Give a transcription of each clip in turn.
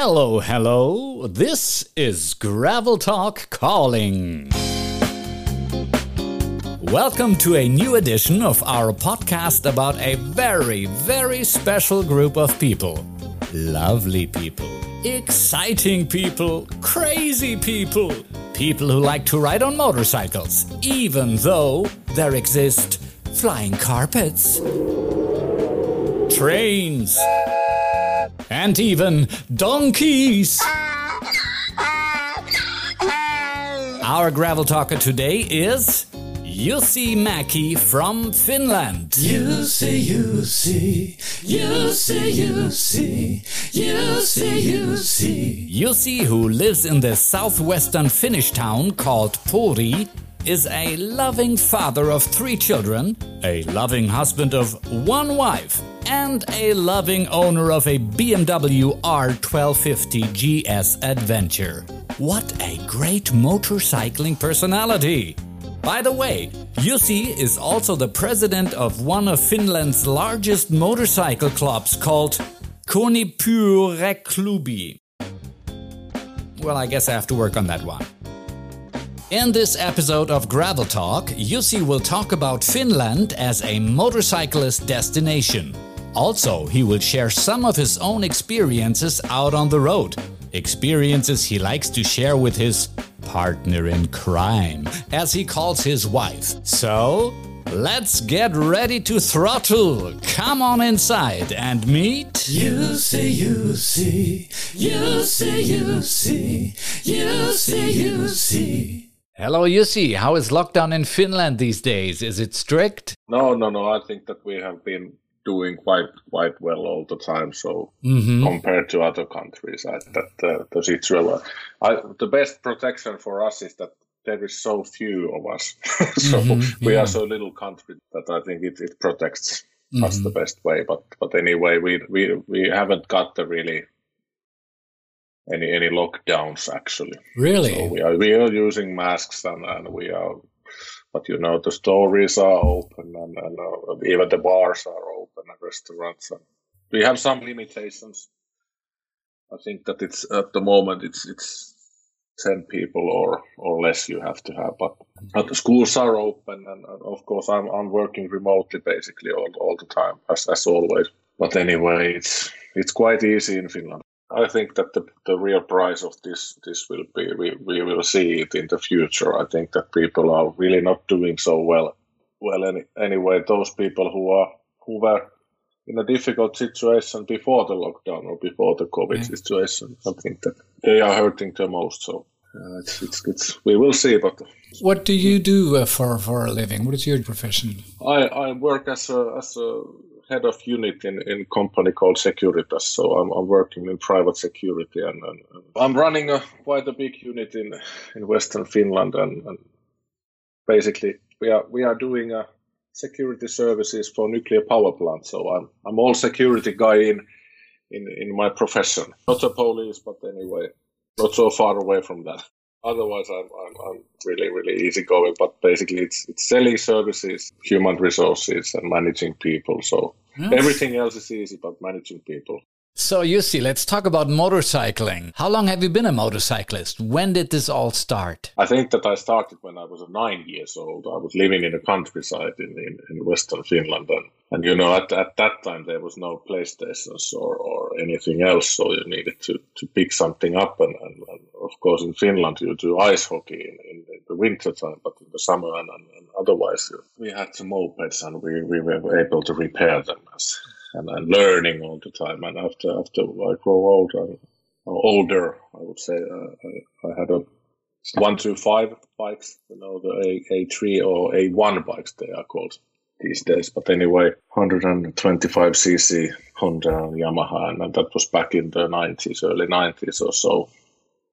Hello, hello. This is Gravel Talk calling. Welcome to a new edition of our podcast about a very, very special group of people. Lovely people, exciting people, crazy people, people who like to ride on motorcycles, even though there exist flying carpets, trains, and even donkeys. Our gravel talker today is Jussi Mäki from Finland. Jussi, Jussi, Jussi, Jussi, Jussi, Jussi. Jussi, who lives in the southwestern Finnish town called Pori, is a loving father of three children, a loving husband of one wife, and a loving owner of a BMW R1250 GS Adventure. What a great motorcycling personality! By the way, Jussi is also the president of one of Finland's largest motorcycle clubs called Konipyöräklubi. Well, I guess I have to work on that one. In this episode of Gravel Talk, Jussi will talk about Finland as a motorcyclist destination. Also, he will share some of his own experiences out on the road. Experiences he likes to share with his partner in crime, as he calls his wife. So, let's get ready to throttle. Come on inside and meet. Jussi, Jussi, Jussi, Jussi, Jussi, Jussi. Hello, Jussi. How is lockdown in Finland these days? Is it strict? No, no, no. I think that we have been doing quite quite well all the time. So Mhm. compared to other countries, I, that uh, the situation, I, the best protection for us is that there is so few of us. so Mhm, we yeah. are so little country that I think it, it protects us Mhm. the best way. But but anyway, we we we haven't got the really any any lockdowns actually. Really? So we are we are using masks and, and we are, but you know the stores are open and, and uh, even the bars are open and restaurants and we have some limitations. I think that it's at the moment it's it's ten people or or less you have to have, but but the schools are open and, and of course I'm I'm working remotely basically all all the time as as always. But anyway, it's it's quite easy in Finland. I think that the, the real price of this this will be we, we will see it in the future. I think that people are really not doing so well. Well, any, anyway, those people who are who were in a difficult situation before the lockdown or before the COVID situation, I think that they are hurting the most. So uh, it's, it's it's we will see. But What do you do uh, for for a living? What is your profession? I, I work as a as a head of unit in in company called Securitas. So I'm, I'm working in private security and, and and I'm running a quite a big unit in in Western Finland and, and basically we are we are doing a security services for nuclear power plants. So I'm I'm all security guy in in in my profession. Not a police, but anyway, not so far away from that. Otherwise, I'm, I'm, I'm really, really easygoing. But basically, it's it's selling services, human resources, and managing people. So everything else is easy, but managing people. So, Jussi, let's talk about motorcycling. How long have you been a motorcyclist? When did this all start? I think that I started when I was nine years old. I was living in the countryside in, in, in Western Finland. And, and you know, at, at that time, there was no PlayStations or, or anything else. So you needed to, to pick something up. And, and, and of course, in Finland, you do ice hockey in, in the winter time, but in the summer and otherwise, we had some mopeds and we, we were able to repair them as, and, and learning all the time. And after, after I grow older, older, I would say, uh, I, I had a one two five bikes, you know, the A A three or A one bikes they are called these days. But anyway, 125 cc Honda and Yamaha, and that was back in the 90s, early 90s or so.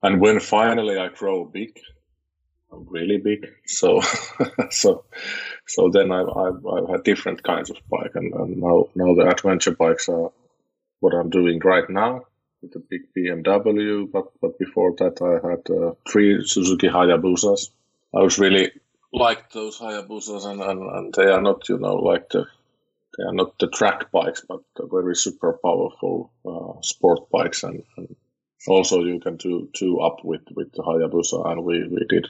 And when finally I grow big, I'm really big. So, so, so then I, I, I've had different kinds of bike, and, and now now the adventure bikes are what I'm doing right now with a big BMW. But but before that, I had uh, three Suzuki Hayabusas. I was really liked those Hayabusas, and, and, and they are not you know like the they are not the track bikes, but very super powerful uh, sport bikes, and, and also you can do two up with with the Hayabusa, and we we did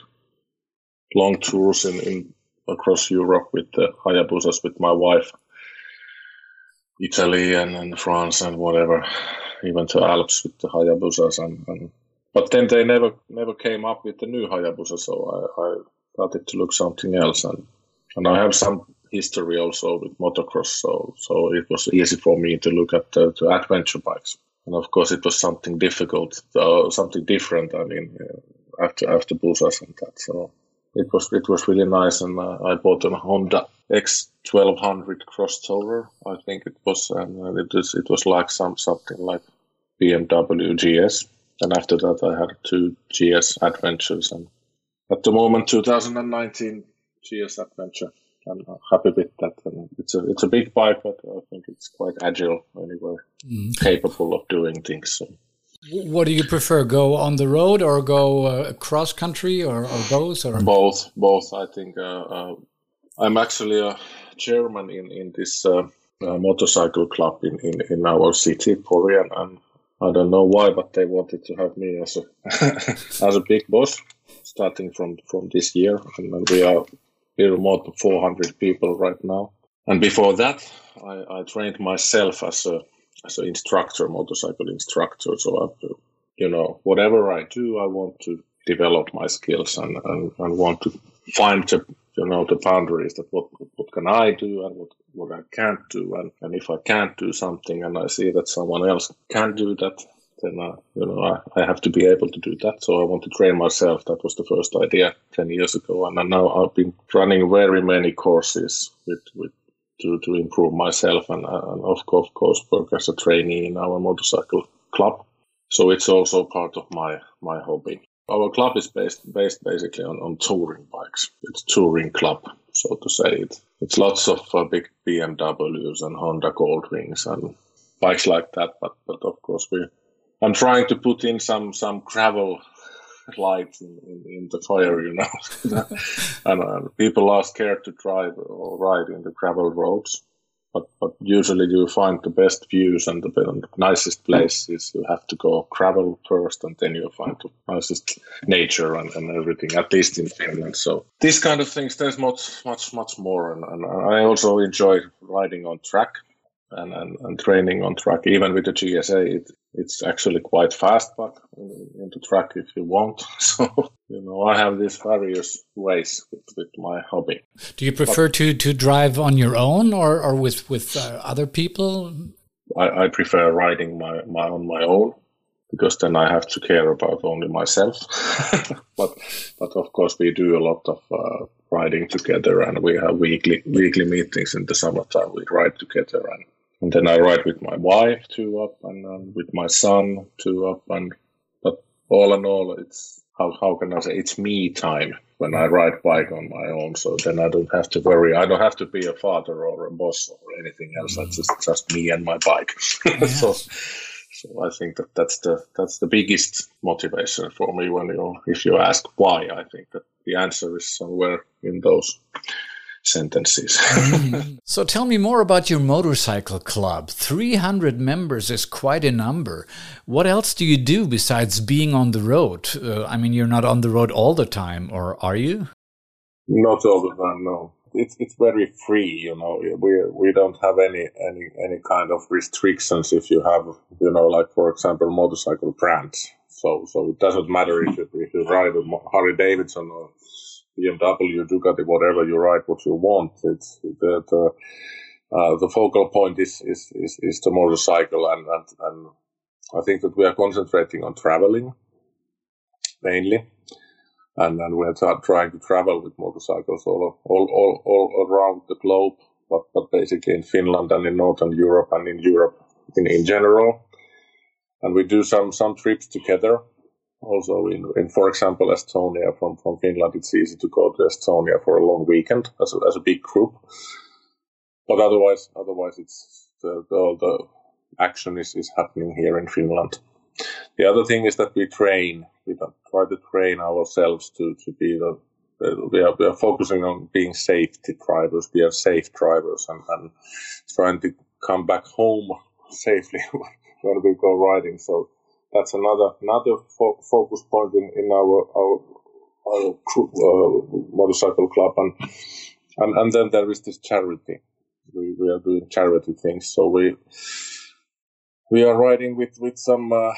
long tours in in across Europe with the Hayabusas with my wife, Italy and, and France and whatever, even to Alps with the Hayabusas and, and but then they never never came up with the new Hayabusa, so I, I started to look something else and and I have some history also with motocross, so so it was easy for me to look at the, the adventure bikes. And of course, it was something difficult, uh, something different. I mean, uh, after after Busas and that, so it was it was really nice. And uh, I bought a Honda X twelve hundred crossover, I think it was, and it was it was like some something like BMW GS and after that, I had two GS adventures. And at the moment, 2019 GS adventure. I'm happy with that. And it's a it's a big bike, but I think it's quite agile anyway, mm. capable of doing things. So. What do you prefer? Go on the road or go uh, cross country or, or both? Or? Both, both. I think uh, uh, I'm actually a chairman in in this uh, uh, motorcycle club in, in, in our city, Pori, and I don't know why, but they wanted to have me as a as a big boss starting from from this year, and we are little more than 400 people right now. And before that, I, I trained myself as a as an instructor, motorcycle instructor. So I, you know, whatever I do, I want to develop my skills and, and, and want to find the you know the boundaries that what what can I do and what what I can't do. And, and if I can't do something and I see that someone else can do that then I, you know I, I have to be able to do that. So I want to train myself. That was the first idea 10 years ago. And now I've been running very many courses with, with to, to improve myself and, and of course, of course work as a trainee in our motorcycle club so it's also part of my my hobby our club is based based basically on, on touring bikes. It's touring club, so to say. It it's lots of uh, big BMWs and Honda Goldwings and bikes like that. But but of course we, I'm trying to put in some some gravel lights in, in, in the fire, you know. and uh, people are scared to drive or ride in the gravel roads but, but usually you find the best views and the, the nicest places. You have to go gravel first, and then you find the nicest nature and, and everything. At least in Finland. So these kind of things, there's much, much, much more. And, and I also enjoy riding on track and, and, and training on track. Even with the GSA, it, it's actually quite fast, but in the track if you want. So, you know, I have these various ways with, with my hobby. Do you prefer but, to, to drive on your own or, or with, with uh, other people? I, I prefer riding my, my on my own because then I have to care about only myself. but but of course we do a lot of uh, riding together, and we have weekly weekly meetings in the summertime. We ride together, and and then I ride with my wife two up and um, with my son two up and but all in all it's how how can I say? It's me time when I ride bike on my own. So then I don't have to worry. I don't have to be a father or a boss or anything else. It's just just me and my bike. Yes. so so I think that that's the that's the biggest motivation for me when you if you ask why I think that the answer is somewhere in those sentences. so tell me more about your motorcycle club. 300 members is quite a number. What else do you do besides being on the road? Uh, I mean, you're not on the road all the time, or are you? Not all the time, no. It's, it's very free, you know. We we don't have any any any kind of restrictions if you have, you know, like for example, motorcycle brands. So so it doesn't matter if you, if you ride a Harley Davidson or BMW, Ducati, whatever you ride, what you want. It's the the, uh, the focal point is, is, is, is the motorcycle, and, and and I think that we are concentrating on traveling mainly, and and we are trying to travel with motorcycles all all all, all around the globe, but but basically in Finland and in Northern Europe and in Europe in in general, and we do some some trips together also in, in for example Estonia from, from Finland it's easy to go to Estonia for a long weekend as a, as a big group. But otherwise otherwise it's the, the, the action is, is happening here in Finland. The other thing is that we train. We try to train ourselves to, to be the we are, we are focusing on being safety drivers. We are safe drivers and, and trying to come back home safely when we go riding. So that's another another fo- focus point in, in our our, our uh, motorcycle club, and, and and then there is this charity. We we are doing charity things, so we we are riding with with some uh,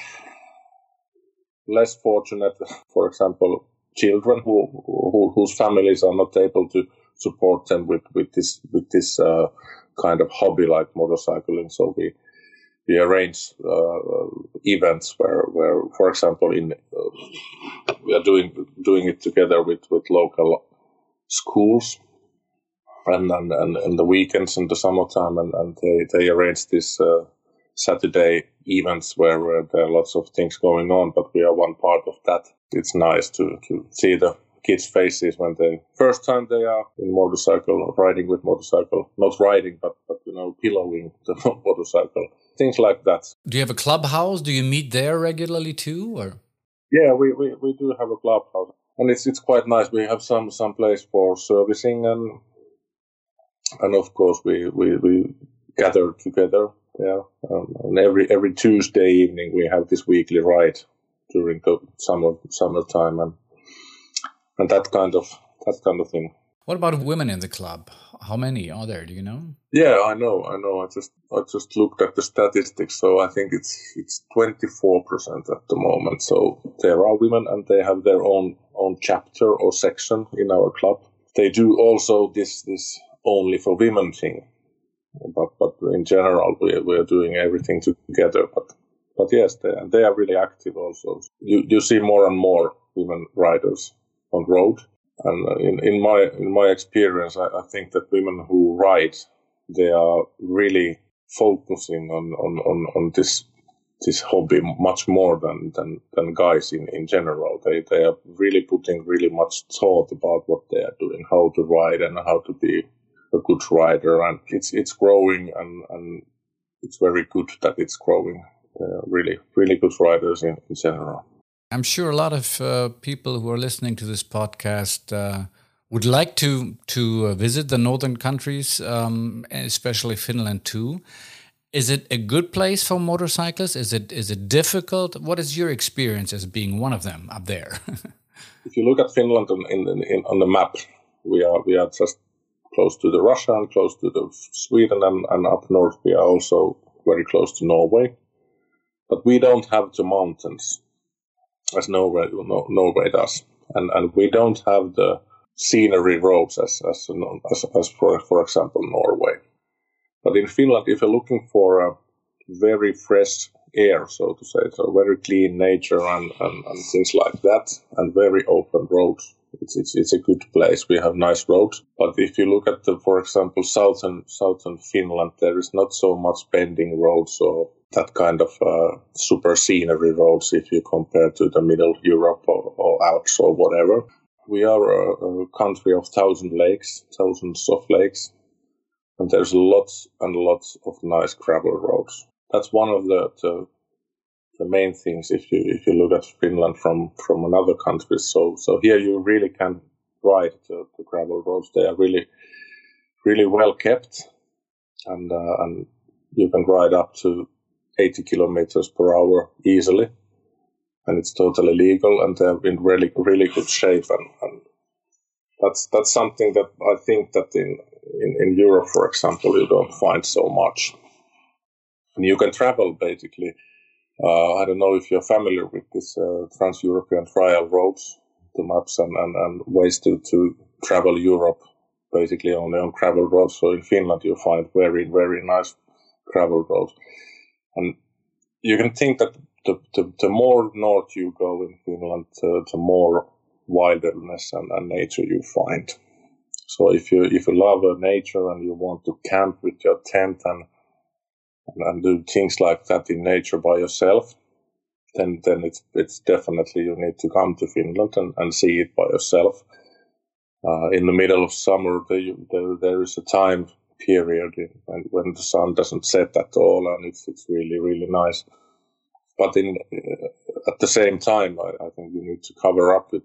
less fortunate, for example, children who, who whose families are not able to support them with with this with this uh, kind of hobby like motorcycling. So we we arrange uh, events where where for example in uh, we are doing doing it together with with local schools and and, and, and the weekends in the summertime and, and they, they arrange this uh, Saturday events where, where there are lots of things going on, but we are one part of that. It's nice to, to see the kids' faces when they first time they are in motorcycle riding with motorcycle, not riding, but but you know, pillowing the motorcycle, things like that. Do you have a clubhouse? Do you meet there regularly too, or? Yeah, we, we, we do have a clubhouse, and it's it's quite nice. We have some some place for servicing and and of course we we, we gather together yeah, um, and every every Tuesday evening we have this weekly ride during the summer summertime and and that kind of that kind of thing. What about women in the club? How many are there? Do you know? Yeah, I know, I know. I just I just looked at the statistics, so I think it's it's twenty four percent at the moment. So there are women, and they have their own own chapter or section in our club. They do also this this only for women thing but but in general we we are doing everything together. But but yes, they they are really active also. You you see more and more women riders on road, and in in my in my experience, I, I think that women who ride they are really focusing on on on, on this this hobby much more than, than, than guys in, in general. They they are really putting really much thought about what they are doing, how to ride and how to be a good rider, and it's it's growing, and and it's very good that it's growing. Uh, really, really good riders in, in general. I'm sure a lot of uh, people who are listening to this podcast uh, would like to to uh, visit the northern countries, um, especially Finland too. Is it a good place for motorcyclists? Is it is it difficult? What is your experience as being one of them up there? if you look at Finland on, in, in, on the map, we are we are just close to the Russia and close to the Sweden and, and up north we are also very close to Norway. But we don't have the mountains as Norway, Norway does. And, and we don't have the scenery roads as, as, as, as for, for example, Norway. But in Finland, if you're looking for a very fresh air, so to say, so very clean nature and, and, and things like that, and very open roads, it's, it's, it's a good place. We have nice roads. But if you look at the, for example, southern, southern Finland, there is not so much bending roads or that kind of uh, super scenery roads if you compare to the middle Europe or, or Alps or whatever. We are a, a country of thousand lakes, thousands of lakes, and there's lots and lots of nice gravel roads. That's one of the, the the main things if you if you look at Finland from from another country. So so here you really can ride the, the gravel roads. They are really really well kept, and uh, and you can ride up to 80 kilometers per hour easily, and it's totally legal. And they're in really really good shape, and, and that's that's something that I think that in, in in Europe, for example, you don't find so much. And you can travel basically uh, I don't know if you're familiar with this uh, Trans-European Trail roads, the maps and, and, and ways to, to travel Europe, basically only on gravel roads. So in Finland, you find very, very nice gravel roads. And you can think that the, the, the more north you go in Finland, the more wilderness and, and nature you find. So if you if you love nature and you want to camp with your tent and and do things like that in nature by yourself, then then it's it's definitely you need to come to Finland and, and see it by yourself. Uh, in the middle of summer, there, there is a time period when, when the sun doesn't set at all, and it's it's really really nice. But in uh, at the same time, I, I, think you need to cover up with,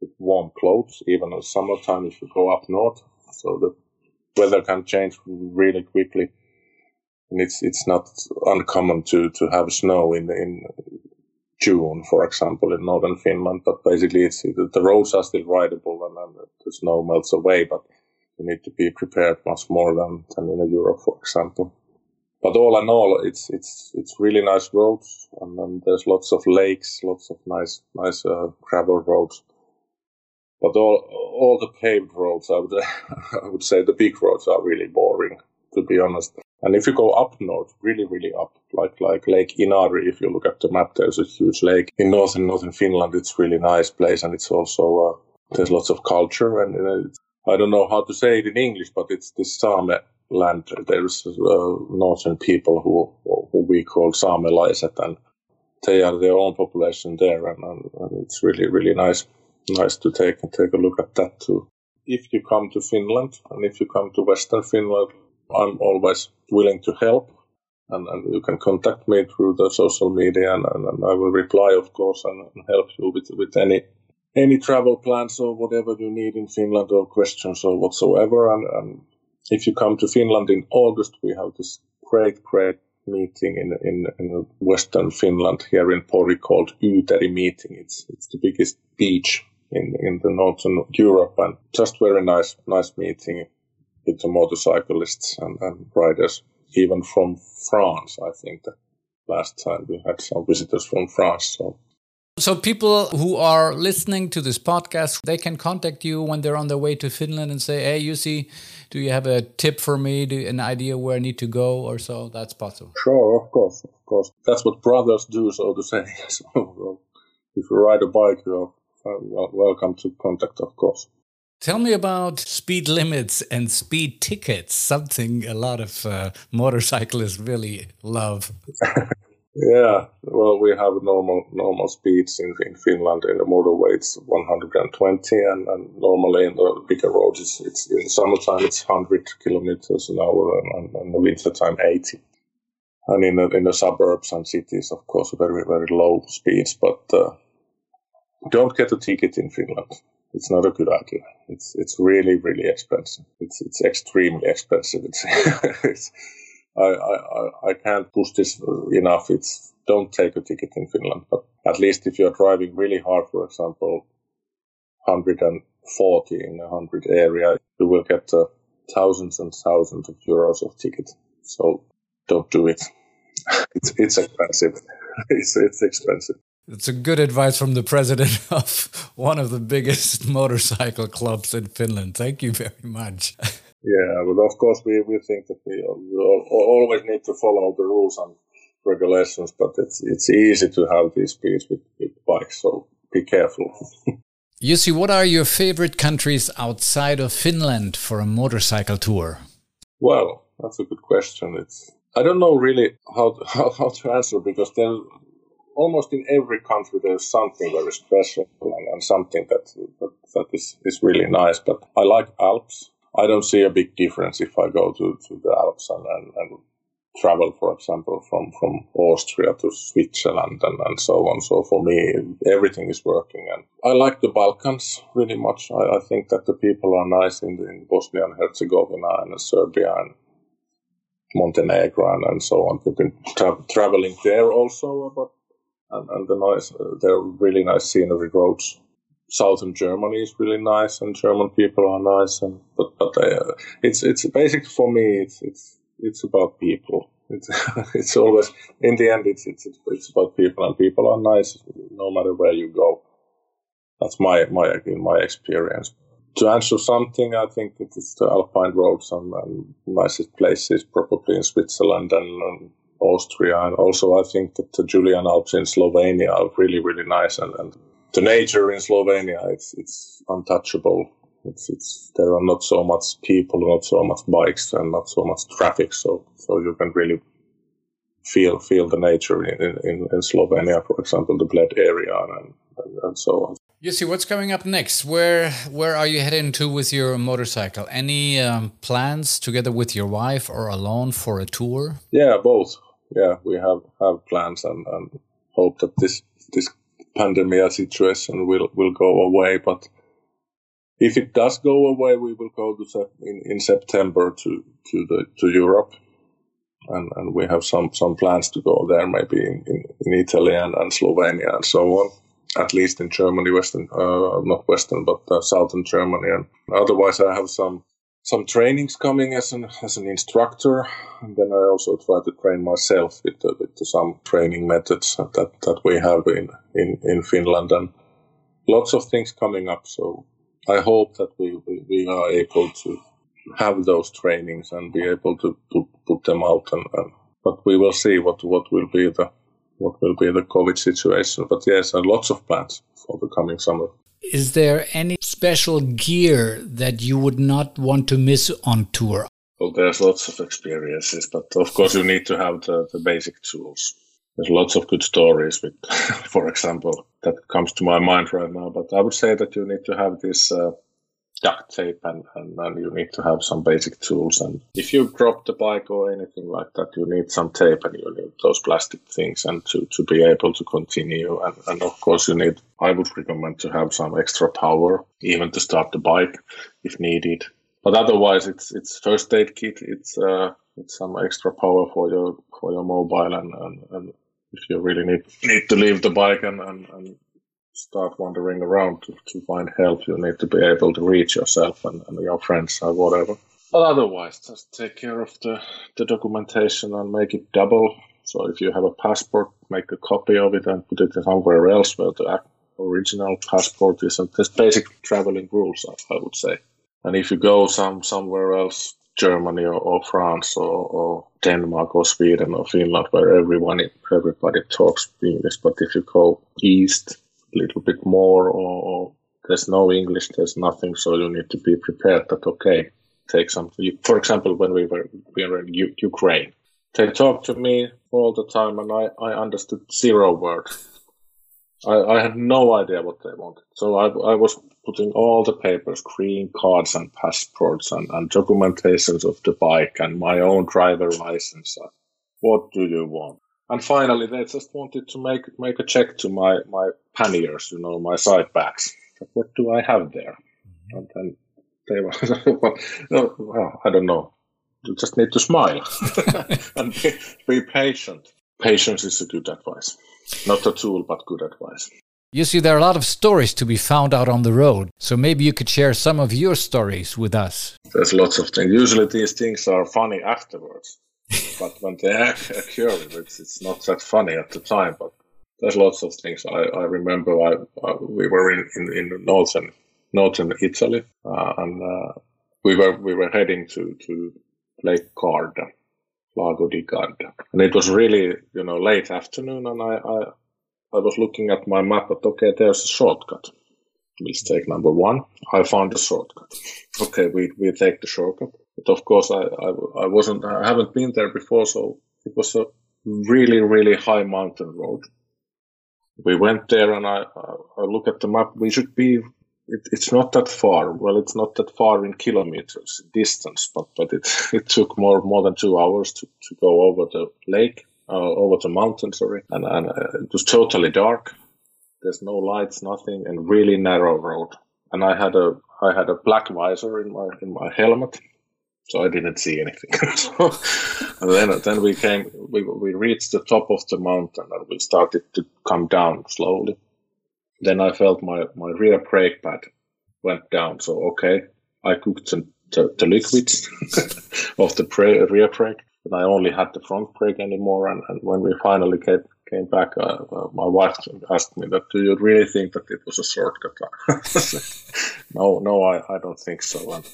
with warm clothes, even in summertime if you go up north. So the weather can change really quickly and it's it's not uncommon to to have snow in in June, for example, in northern Finland. But basically, it's the roads are still rideable and, and the snow melts away, but you need to be prepared much more than, than in Europe, for example. But all in all, it's it's it's really nice roads, and then there's lots of lakes, lots of nice nice uh, gravel roads. But all all the paved roads, I would I would say the big roads are really boring, to be honest. And if you go up north, really, really up, like like Lake Inari, if you look at the map, there's a huge lake in northern northern Finland. It's really nice place, and it's also uh, there's lots of culture, and uh, I don't know how to say it in English, but it's the Same land. There's uh, northern people who who we call Saamelaiset, and they are their own population there, and, and, and it's really really nice nice to take and take a look at that too. If you come to Finland, and if you come to Western Finland I'm always willing to help. And, and you can contact me through the social media and, I will reply, of course, and, and, help you with, with any any travel plans or whatever you need in Finland or questions or whatsoever. And, and if you come to Finland in August, we have this great, great meeting in, in, in Western Finland here in Pori called Yyteri meeting. It's, it's the biggest beach in, in the Northern Europe and just very nice, nice meeting with the motorcyclists and, and riders, even from France. I think that last time we had some visitors from France. So. So people who are listening to this podcast, they can contact you when they're on their way to Finland and say, "Hey, Jussi, do you have a tip for me? Do an idea where I need to go or so?" That's possible. Sure, of course, of course. That's what brothers do, so to say. So, if you ride a bike, you're welcome to contact, of course. Tell me about speed limits and speed tickets, something a lot of uh, motorcyclists really love. yeah, well, we have normal normal speeds in, in Finland. In the motorway, it's 120, and, and normally in the bigger roads, it's, it's in summertime it's 100 kilometers an hour, and, and in the winter time 80. And in the, in the suburbs and cities, of course, very very low speeds, but uh, don't get a ticket in Finland it's not a good idea. It's it's really really expensive. It's it's extremely expensive. It's, it's I, I I can't push this enough. It's don't take a ticket in Finland, but at least if you're driving really hard, for example, 140 in a 100 area, you will get uh, thousands and thousands of euros of ticket. So don't do it. it's it's expensive. it's it's expensive. It's a good advice from the president of one of the biggest motorcycle clubs in Finland. Thank you very much. Yeah, but of course we, we think that we, we always need to follow the rules and regulations, but it's it's easy to have these speeds with, with bikes, so be careful. Jussi, what are your favorite countries outside of Finland for a motorcycle tour? Well, that's a good question. It's I don't know really how how, how to answer because there almost in every country there's something very special and, and something that, that, that is, is really nice. But I like Alps. I don't see a big difference if I go to, to the Alps and, and, and travel, for example, from, from Austria to Switzerland and, and so on. So for me, everything is working. And I like the Balkans really much. I, I think that the people are nice in, in Bosnia and Herzegovina and Serbia and Montenegro and, and so on. We've been tra- traveling there also, but and, and the nice, uh, they're really nice scenery roads. Southern Germany is really nice, and German people are nice, and but but uh, it's it's basic for me. It's it's it's about people. It's it's always in the end it's it's it's about people, and people are nice no matter where you go. That's my my in my experience. To answer something, I think that it is the Alpine roads and, and nicest places probably in Switzerland and, and Austria, and also I think that the Julian Alps in Slovenia are really really nice, and, and the nature in Slovenia it's it's untouchable. It's it's there are not so much people, not so much bikes, and not so much traffic, so so you can really feel feel the nature in, in, in Slovenia, for example, the Bled area and, and, and so on. Jussi what's coming up next? Where where are you heading to with your motorcycle? Any um, plans together with your wife or alone for a tour? Yeah, both yeah, we have, have plans and, and hope that this this pandemic situation will, will go away. But if it does go away, we will go to in, in September to to the to Europe, and, and we have some, some plans to go there, maybe in, in, in Italy and, and Slovenia and so on. At least in Germany, Western, uh, not Western, but uh, Southern Germany. And otherwise, I have some some trainings coming as an as an instructor, and then I also try to train myself with uh, with some training methods that that we have in in in Finland, and lots of things coming up. So I hope that we we, we are able to have those trainings and be able to put, put them out. And, and, but we will see what, what will be the what will be the COVID situation. But yes, and lots of plans for the coming summer. Is there any special gear that you would not want to miss on tour? Well, there's lots of experiences, but of course you need to have the, the basic tools. There's lots of good stories with, for example, that comes to my mind right now. But I would say that you need to have this uh, duct tape and, and, you need to have some basic tools. And if you drop the bike or anything like that, you need some tape and you need those plastic things and to, to be able to continue. And, and of course, you need, I would recommend to have some extra power, even to start the bike if needed. But otherwise, it's it's first aid kit. It's uh, it's some extra power for your for your mobile, and, and, and if you really need need to leave the bike and, and, and start wandering around to, to find help, you need to be able to reach yourself and, and your friends or whatever. But otherwise, just take care of the, the documentation and make it double. So if you have a passport, make a copy of it and put it somewhere else where the original passport is. And there's basic traveling rules, I, I would say. And if you go some somewhere else, Germany or, or France or, or, Denmark or Sweden or Finland, where everyone everybody talks English, but if you go east, little bit more or, there's no English, there's nothing, so you need to be prepared that, okay, take something. For example, when we were, we were in U- Ukraine, they talked to me all the time and I, I understood zero words. I, I had no idea what they wanted. So I, I was putting all the papers, green cards and passports and, and documentations of the bike and my own driver license. What do you want? And finally, they just wanted to make make a check to my my panniers, you know, my side bags. What do I have there? Mm-hmm. And then they were, well, well, I don't know. You just need to smile and be, be patient. Patience is a good advice. Not a tool, but good advice. Jussi, there are a lot of stories to be found out on the road, so maybe you could share some of your stories with us. There's lots of things. Usually, these things are funny afterwards but when they occur, it's, it's not that funny at the time. But there's lots of things. I, I remember I, I, we were in, in, in northern northern Italy, uh, and uh, we were we were heading to to Lake Garda, Lago di Garda, and it was really you know late afternoon, and I I, I was looking at my map, but okay, there's a shortcut. Mistake number one. I found a shortcut. Okay, we we take the shortcut but of course, I, I, I wasn't, I haven't been there before, so it was a really, really high mountain road. We went there and I, I look at the map. We should be, it, it's not that far. Well, it's not that far in kilometers distance, but, but it, it took more, more than two hours to, to go over the lake, uh, over the mountain, sorry. And, and uh, it was totally dark. There's no lights, nothing, and really narrow road. And I had a, I had a black visor in my, in my helmet so I didn't see anything. so, and then then we came, we we reached the top of the mountain and we started to come down slowly. Then I felt my my rear brake pad went down. So okay, I cooked some the, the liquids of the rear brake, and I only had the front brake anymore. And, and when we finally came came back, uh, uh, my wife asked me that, "Do you really think that it was a shortcut?" no, no, I, I don't think so. And,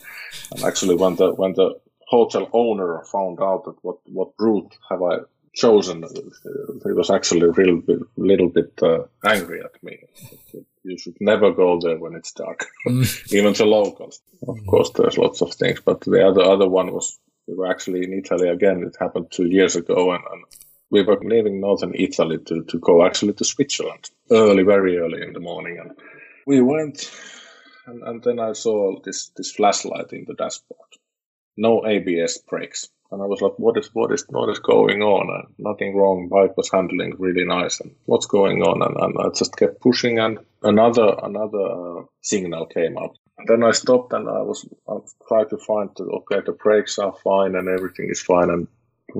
and actually, when the when the hotel owner found out that what what route have I chosen, he was actually a little bit, little bit uh, angry at me. You should never go there when it's dark, mm. even to locals. Of course, there's lots of things, but the other other one was we were actually in Italy again. It happened two years ago, and, and we were leaving northern Italy to, to go actually to Switzerland early, very early in the morning, and we went and, and then I saw this this flashlight in the dashboard. No ABS brakes, and I was like, "What is what is what is going on?" And nothing wrong. Bike was handling really nice, and what's going on? And, and I just kept pushing, and another another uh, signal came up. Then I stopped, and I was I tried to find the, okay, the brakes are fine, and everything is fine, and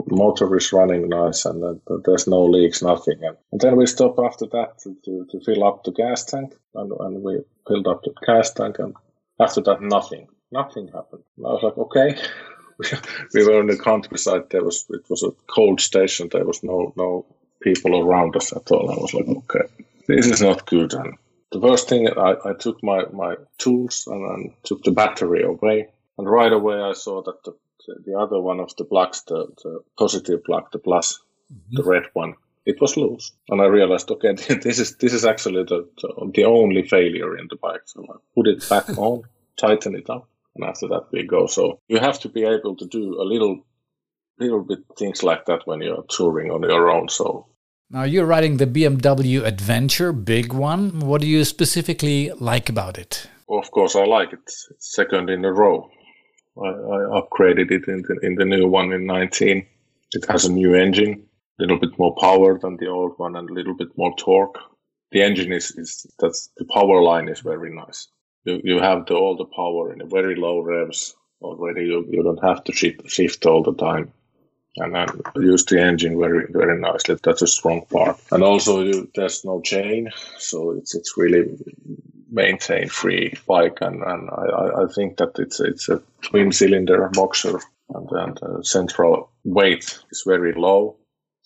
motor is running nice and uh, there's no leaks, nothing. And, and, then we stop after that to, to, to, fill up the gas tank and, and we filled up the gas tank and after that nothing, nothing happened. And I was like, okay. we were in the countryside. There was it was a cold station. There was no no people around us at all. I was like, okay, this is not good. And the first thing I, I took my, my tools and, and took the battery away. And right away I saw that the, the other one of the plugs, the, the positive plug, the plus, mm-hmm. the red one, it was loose. And I realized, okay, this is this is actually the, the, the only failure in the bike. So I put it back on, tighten it up, and after that we go. So you have to be able to do a little little bit things like that when you're touring on your own. So now you're riding the BMW Adventure, big one. What do you specifically like about it? Of course, I like it. It's second in a row. I, I upgraded it in the, in the new one in 19. It has a new engine, a little bit more power than the old one, and a little bit more torque. The engine is, is that's the power line is very nice. You, you have the, all the power in a very low revs already. You, you don't have to shift, shift all the time and I use the engine very very nicely. That's a strong part. And also you, there's no chain, so it's it's really maintain free bike, and, and I, I think that it's it's a twin cylinder boxer, and then uh, the central weight is very low.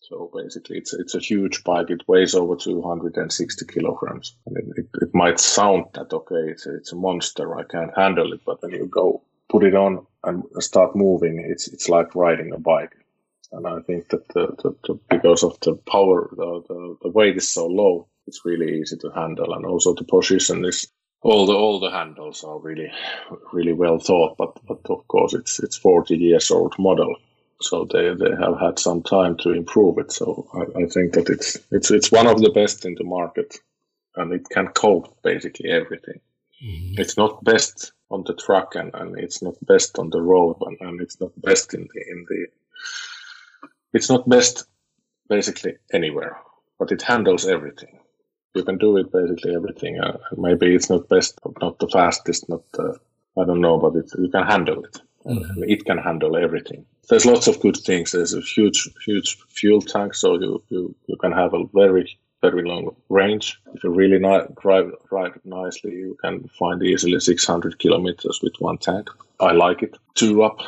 So basically, it's it's a huge bike. It weighs over 260 kilograms. And it, it, it might sound that okay, it's a, it's a monster. I can't handle it, but when you go put it on and start moving, it's it's like riding a bike and I think that the, the, the, because of the power, the, the, weight is so low, it's really easy to handle, and also the position is all the all the handles are really really well thought. But but of course, it's it's 40 years old model, so they, they have had some time to improve it. So I, I think that it's it's it's one of the best in the market, and it can cope basically everything. Mm-hmm. It's not best on the truck, and, and it's not best on the road, and, and it's not best in the in the it's not best basically anywhere, but it handles everything. You can do it basically everything. Uh, maybe it's not best, not the fastest, not the, I don't know, but it, you can handle it. Mm-hmm. It can handle everything. There's lots of good things. There's a huge, huge fuel tank, so you, you, you can have a very, very long range. If you really ni- drive, drive nicely, you can find easily 600 kilometers with one tank. I like it. Two up,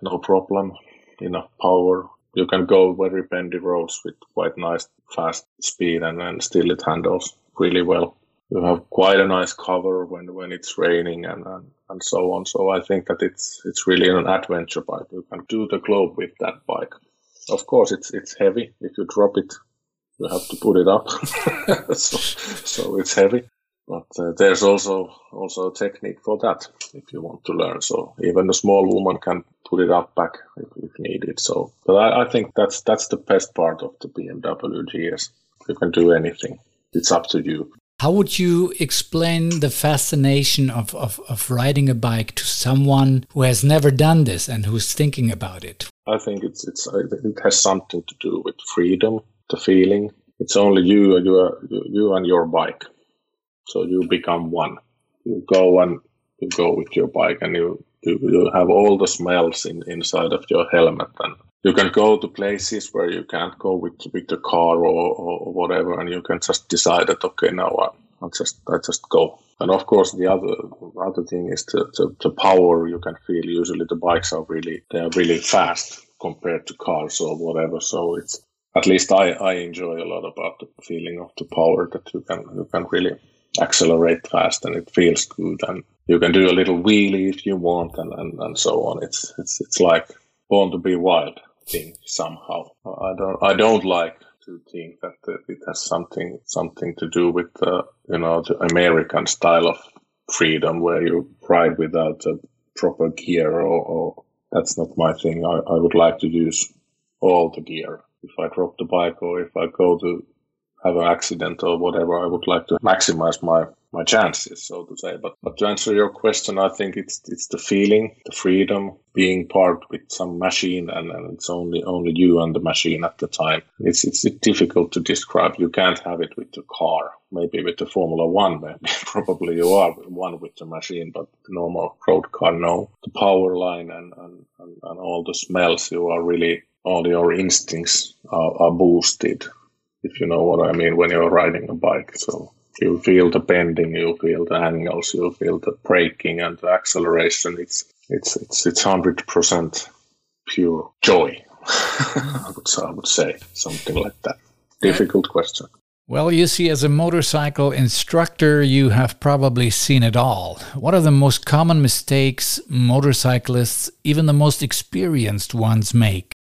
no problem. Enough power, you can go very bendy roads with quite nice fast speed and then still it handles really well. You have quite a nice cover when, when it's raining and, and, and so on. So I think that it's it's really an adventure bike. You can do the globe with that bike. Of course, it's it's heavy. If you drop it, you have to put it up. so, so it's heavy. But uh, there's also also a technique for that if you want to learn. So even a small woman can put it up back if, if needed. So, but I, I, think that's that's the best part of the BMW GS. You can do anything. It's up to you. How would you explain the fascination of, of, of riding a bike to someone who has never done this and who's thinking about it? I think it's it's it has something to do with freedom, the feeling. It's only you, you, you and your bike so you become one. You go and you go with your bike and you, you, you have all the smells in, inside of your helmet and you can go to places where you can't go with, with the car or, or whatever and you can just decide that okay now I, I'll just I just go. And of course the other other thing is the, the, the power you can feel. Usually the bikes are really they are really fast compared to cars or whatever. So it's at least I, I enjoy a lot about the feeling of the power that you can you can really accelerate fast and it feels good and you can do a little wheelie if you want and, and, and so on. It's it's it's like born to be wild thing somehow. I don't I don't like to think that it has something something to do with uh, you know the American style of freedom where you ride without a proper gear or, or that's not my thing. I, I would like to use all the gear. If I drop the bike or if I go to have an accident or whatever, I would like to maximize my my chances, so to say. But, but to answer your question, I think it's it's the feeling, the freedom, being part with some machine, and, and it's only only you and the machine at the time. It's it's difficult to describe. You can't have it with the car. Maybe with the Formula One, maybe probably you are one with the machine, but the normal road car, no. The power line and, and, and, and all the smells, you are really all your instincts are, are boosted, if you know what I mean, when you're riding a bike. So you feel the bending, you feel the angles, you feel the braking and the acceleration. It's it's it's it's hundred percent pure joy. I would I would say something like that. Difficult question. Well, Jussi, as a motorcycle instructor, you have probably seen it all. What are the most common mistakes motorcyclists, even the most experienced ones, make?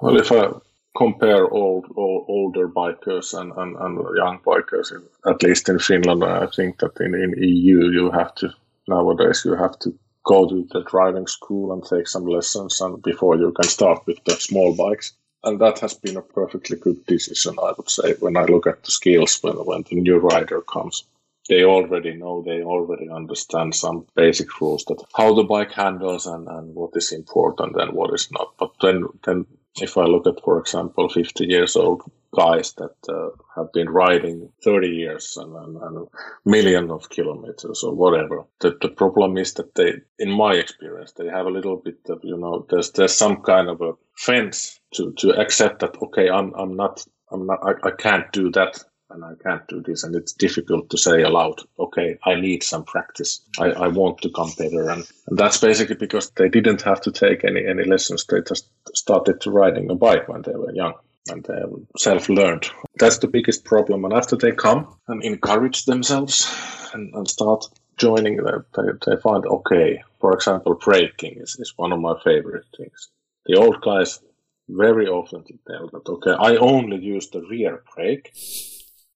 Well, if I compare old, old older bikers and, and, and young bikers, at least in Finland, I think that in, in EU you have to nowadays you have to go to the driving school and take some lessons and before you can start with the small bikes. And that has been a perfectly good decision, I would say, when I look at the skills when, when the new rider comes they already know, they already understand some basic rules that how the bike handles and, and what is important and what is not. But then, then if I look at, for example, 50 years old guys that uh, have been riding 30 years and, and, and million of kilometers or whatever, the, the problem is that they, in my experience, they have a little bit of, you know, there's, there's some kind of a fence to, to accept that, okay, I'm, I'm not, I'm not, I, I can't do that and I can't do this. And it's difficult to say aloud, okay, I need some practice. I, I want to come better. And, and that's basically because they didn't have to take any, any lessons. They just started riding a bike when they were young and um, they self learned. That's the biggest problem. And after they come and encourage themselves and, and start joining, they, they find, okay, for example, braking is, is one of my favorite things. The old guys very often tell that, okay, I only use the rear brake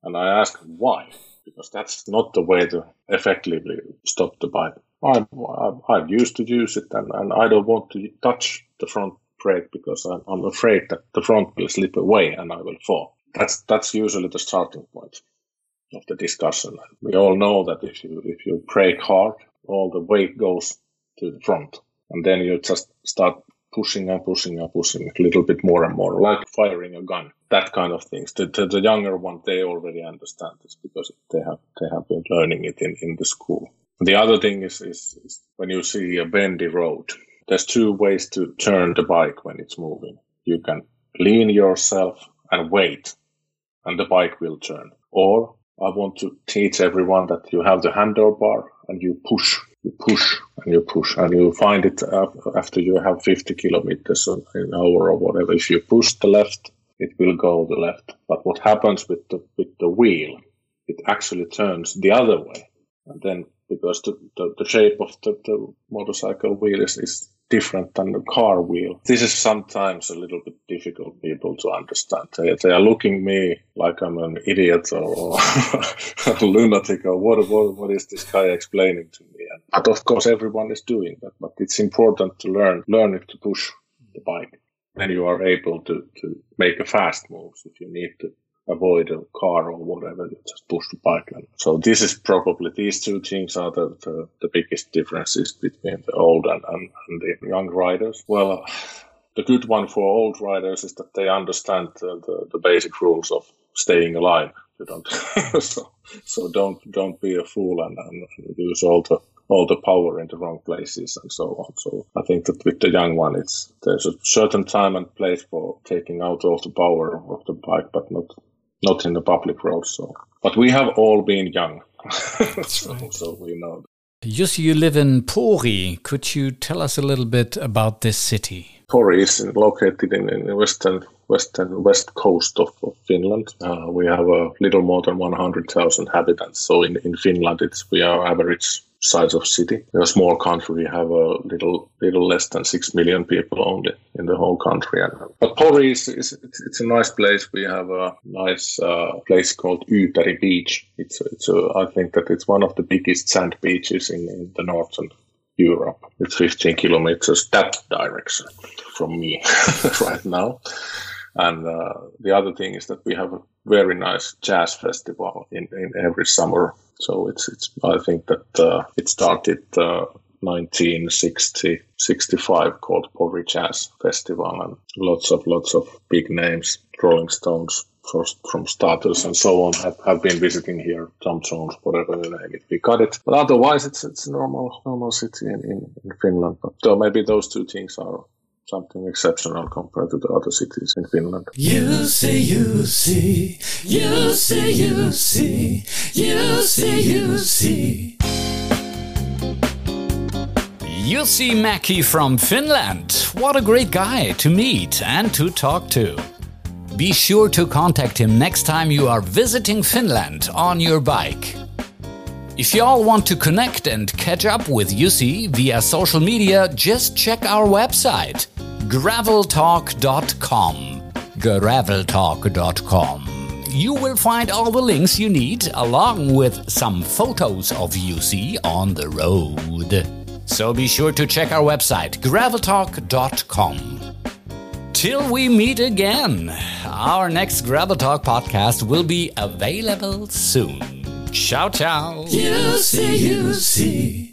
and I asked why, because that's not the way to effectively stop the bike. I'm, I'm used to use it and, and I don't want to touch the front brake because I'm, I'm afraid that the front will slip away and I will fall. That's, that's usually the starting point of the discussion. We all know that if you, if you brake hard, all the weight goes to the front and then you just start pushing and pushing and pushing a little bit more and more, like firing a gun. That kind of things. The, the, the younger one, they already understand this because they have they have been learning it in, in the school. The other thing is, is, is when you see a bendy road, there's two ways to turn the bike when it's moving. You can lean yourself and wait, and the bike will turn. Or I want to teach everyone that you have the handlebar and you push you push and you push and you find it after you have 50 kilometers an hour or whatever. If you push the left, it will go the left. But what happens with the, with the wheel, it actually turns the other way. And then because the, the, the shape of the, the motorcycle wheel is, is different than the car wheel. This is sometimes a little bit difficult people to understand. They, they are looking me like I'm an idiot or, a lunatic or what, what, what is this guy explaining to me? And, but of course, everyone is doing that. But it's important to learn learn it to push the bike. Then you are able to, to make a fast moves if you need to avoid a car or whatever, just push the bike. And so this is probably, these two things are the, the, the biggest differences between the old and, and, and, the young riders. Well, the good one for old riders is that they understand the, the, the basic rules of staying alive. You don't, so, so don't, don't be a fool and, and use all the all the power in the wrong places and so on. So I think that with the young one, it's there's a certain time and place for taking out all the power of the bike, but not not in the public road. So, but we have all been young, so, so we know. Jussi, you live in Pori. Could you tell us a little bit about this city? Pori is located in, in western western west coast of, of Finland. Uh, we have a little more than 100,000 inhabitants. So in, in Finland, it's we are average size of city. In a small country, we have a little little less than six million people only in the whole country. But Pori is, is it's, it's, a nice place. We have a nice uh, place called Yyteri Beach. It's it's a, I think that it's one of the biggest sand beaches in, in the northern Europe. It's 15 kilometers that direction from me right now. And uh, the other thing is that we have a very nice jazz festival in, in every summer. So it's it's I think that uh, it started uh, 1960 65 called Pori Jazz Festival, and lots of lots of big names, Rolling Stones, from starters and so on have, have been visiting here, Tom Jones, whatever you name it. We got it. But otherwise it's it's a normal normal city in, in, in Finland. But so maybe those two things are something exceptional compared to the other cities in Finland. You see, you see, you see, you see, you see, you see. Jussi Mäki from Finland. What a great guy to meet and to talk to. Be sure to contact him next time you are visiting Finland on your bike. If y'all want to connect and catch up with Jussi via social media, just check our website graveltalk.com. Graveltalk.com. You will find all the links you need along with some photos of Jussi on the road. So be sure to check our website graveltalk.com. Till we meet again, our next Gravel Talk podcast will be available soon. Ciao, ciao. You see, you see.